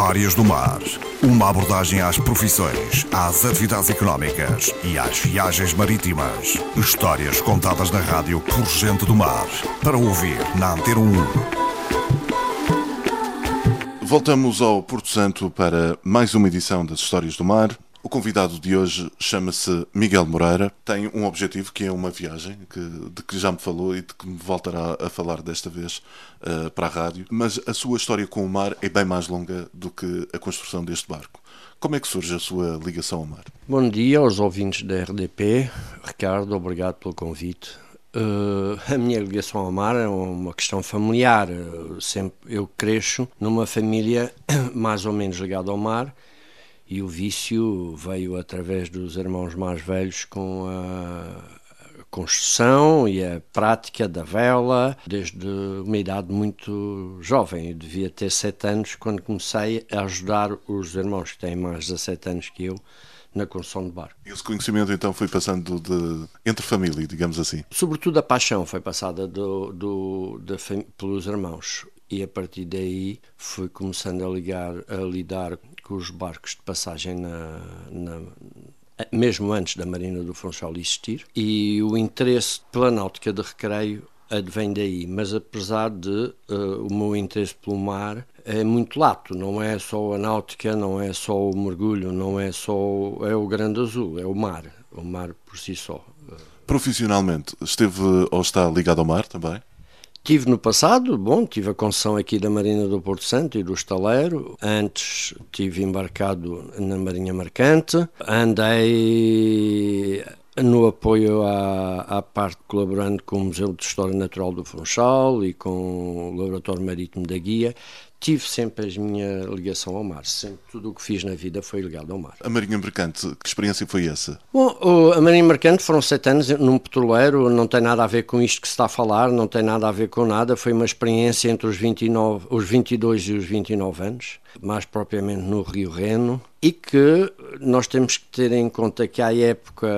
Histórias do Mar. Uma abordagem às profissões, às atividades económicas e às viagens marítimas. Histórias contadas na rádio por gente do mar. Para ouvir na Antena 1. Voltamos ao Porto Santo para mais uma edição das Histórias do Mar. O convidado de hoje chama-se Miguel Moreira. Tem um objetivo que é uma viagem, que, de que já me falou e de que me voltará a falar desta vez uh, para a rádio. Mas a sua história com o mar é bem mais longa do que a construção deste barco. Como é que surge a sua ligação ao mar? Bom dia aos ouvintes da RDP. Ricardo, obrigado pelo convite. Uh, a minha ligação ao mar é uma questão familiar. Sempre, eu cresço numa família mais ou menos ligada ao mar e o vício veio através dos irmãos mais velhos com a construção e a prática da vela desde uma idade muito jovem. Eu devia ter sete anos quando comecei a ajudar os irmãos que têm mais de sete anos que eu na construção de barco. Esse conhecimento então foi passando de, entre família, digamos assim? Sobretudo a paixão foi passada do, do, de, pelos irmãos e a partir daí fui começando a, ligar, a lidar os barcos de passagem na, na mesmo antes da Marina do Funchal existir, e o interesse pela náutica de recreio advém daí, mas apesar de uh, o meu interesse pelo mar é muito lato, não é só a náutica, não é só o mergulho, não é só é o grande azul, é o mar, o mar por si só. Profissionalmente, esteve ou está ligado ao mar também? Tive no passado, bom, tive a concessão aqui da Marina do Porto Santo e do Estaleiro. Antes tive embarcado na Marinha Mercante. Andei no apoio à, à parte colaborando com o Museu de História Natural do Funchal e com o Laboratório Marítimo da Guia tive sempre a minha ligação ao mar. Sempre tudo o que fiz na vida foi ligado ao mar. A Marinha Mercante, que experiência foi essa? Bom, a Marinha Mercante foram sete anos num petroleiro, não tem nada a ver com isto que se está a falar, não tem nada a ver com nada. Foi uma experiência entre os, 29, os 22 e os 29 anos, mais propriamente no Rio Reno, e que nós temos que ter em conta que à época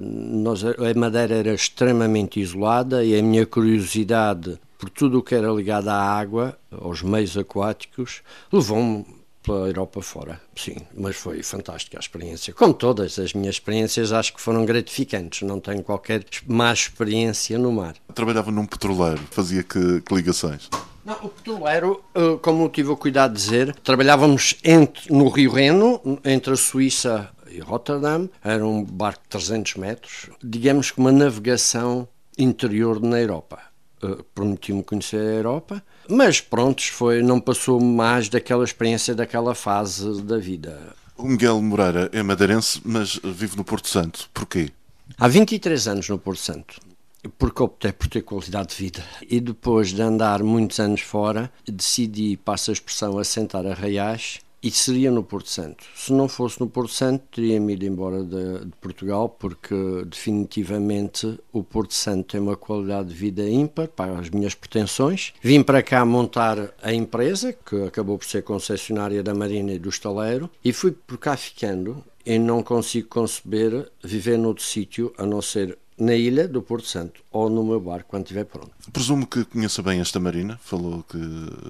nós, a Madeira era extremamente isolada e a minha curiosidade por tudo o que era ligado à água, aos meios aquáticos, levou-me pela Europa fora, sim, mas foi fantástica a experiência. Como todas as minhas experiências, acho que foram gratificantes, não tenho qualquer má experiência no mar. Trabalhava num petroleiro, fazia que, que ligações? Não, o petroleiro, eh, como eu tive o cuidado de dizer, trabalhávamos entre, no Rio Reno, entre a Suíça e Rotterdam, era um barco de 300 metros, digamos que uma navegação interior na Europa prometi-me conhecer a Europa, mas pronto, foi, não passou mais daquela experiência, daquela fase da vida. O Miguel Moreira é madeirense, mas vive no Porto Santo. Porquê? Há 23 anos no Porto Santo. Porque optei por ter qualidade de vida. E depois de andar muitos anos fora, decidi, passa a expressão, assentar a Raiais e seria no Porto Santo. Se não fosse no Porto Santo, teria-me ido embora de, de, Portugal, porque definitivamente o Porto Santo tem uma qualidade de vida ímpar para as minhas pretensões. Vim para cá montar a empresa, que acabou por ser concessionária da Marina e do Estaleiro, e fui por cá ficando e não consigo conceber viver noutro sítio a não ser na ilha do Porto Santo ou no meu barco quando estiver pronto. Presumo que conheça bem esta marina, falou que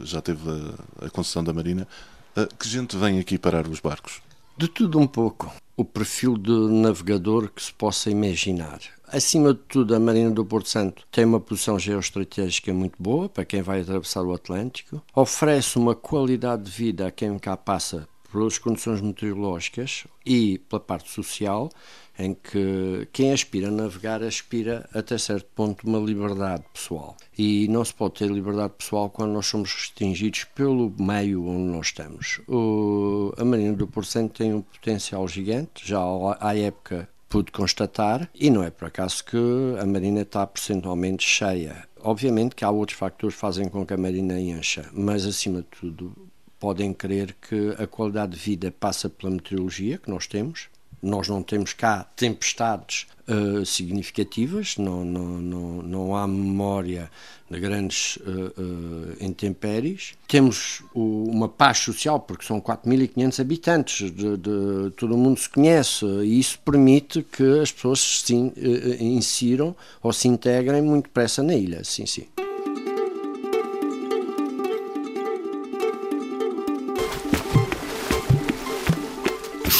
já teve a, a concessão da marina. Ah, que gente vem aqui parar os barcos? De tudo um pouco. O perfil de navegador que se possa imaginar. Acima de tudo, a Marina do Porto Santo tem uma posição geoestratégica muito boa para quem vai atravessar o Atlântico, oferece uma qualidade de vida a quem cá passa pelas condições meteorológicas e pela parte social, em que quem aspira a navegar aspira até certo ponto uma liberdade pessoal. E não se pode ter liberdade pessoal quando nós somos restringidos pelo meio onde nós estamos. O, a Marina do Porto Santo tem um potencial gigante, já à época pude constatar, e não é por acaso que a Marina está percentualmente cheia. Obviamente que há outros fatores que fazem com que a Marina encha, mas acima de tudo podem crer que a qualidade de vida passa pela meteorologia que nós temos, nós não temos cá tempestades uh, significativas, não, não, não, não há memória de grandes uh, uh, intempéries. Temos o, uma paz social, porque são 4.500 habitantes, de, de, todo mundo se conhece, e isso permite que as pessoas se uh, insiram ou se integrem muito depressa na ilha. Sim, sim.